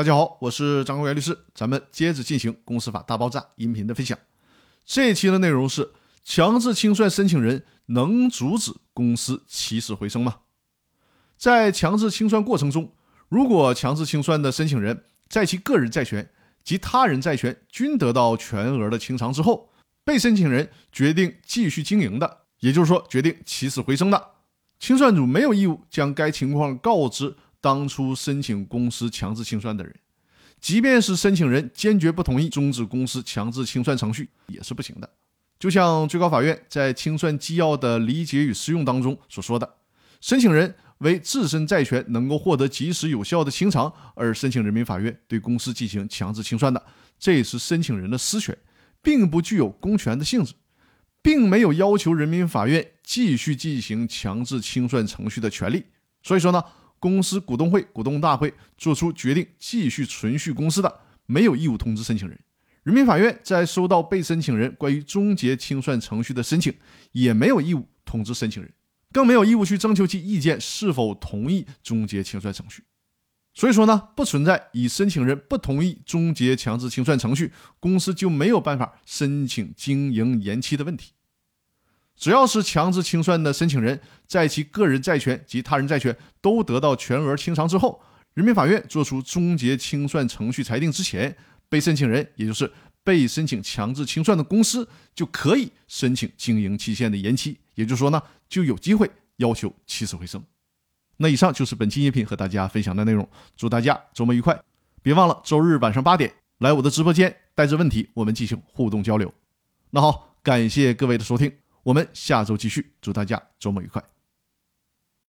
大家好，我是张国元律师，咱们接着进行公司法大爆炸音频的分享。这一期的内容是：强制清算申请人能阻止公司起死回生吗？在强制清算过程中，如果强制清算的申请人在其个人债权及他人债权均得到全额的清偿之后，被申请人决定继续经营的，也就是说决定起死回生的，清算组没有义务将该情况告知。当初申请公司强制清算的人，即便是申请人坚决不同意终止公司强制清算程序，也是不行的。就像最高法院在清算纪要的理解与适用当中所说的，申请人为自身债权能够获得及时有效的清偿而申请人民法院对公司进行强制清算的，这也是申请人的私权，并不具有公权的性质，并没有要求人民法院继续进行强制清算程序的权利。所以说呢。公司股东会、股东大会作出决定继续存续公司的，没有义务通知申请人。人民法院在收到被申请人关于终结清算程序的申请，也没有义务通知申请人，更没有义务去征求其意见是否同意终结清算程序。所以说呢，不存在以申请人不同意终结强制清算程序，公司就没有办法申请经营延期的问题。只要是强制清算的申请人，在其个人债权及他人债权都得到全额清偿之后，人民法院作出终结清算程序裁定之前，被申请人，也就是被申请强制清算的公司，就可以申请经营期限的延期，也就是说呢，就有机会要求起死回生。那以上就是本期音频和大家分享的内容，祝大家周末愉快！别忘了周日晚上八点来我的直播间，带着问题我们进行互动交流。那好，感谢各位的收听。我们下周继续，祝大家周末愉快。